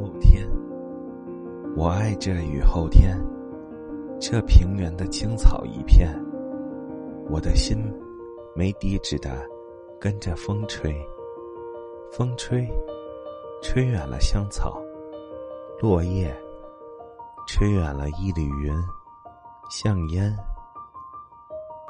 后天。我爱这雨后天这平原的青草一片。我的心没地址的跟着风吹。风吹吹远了香草。落叶吹远了一缕云。像烟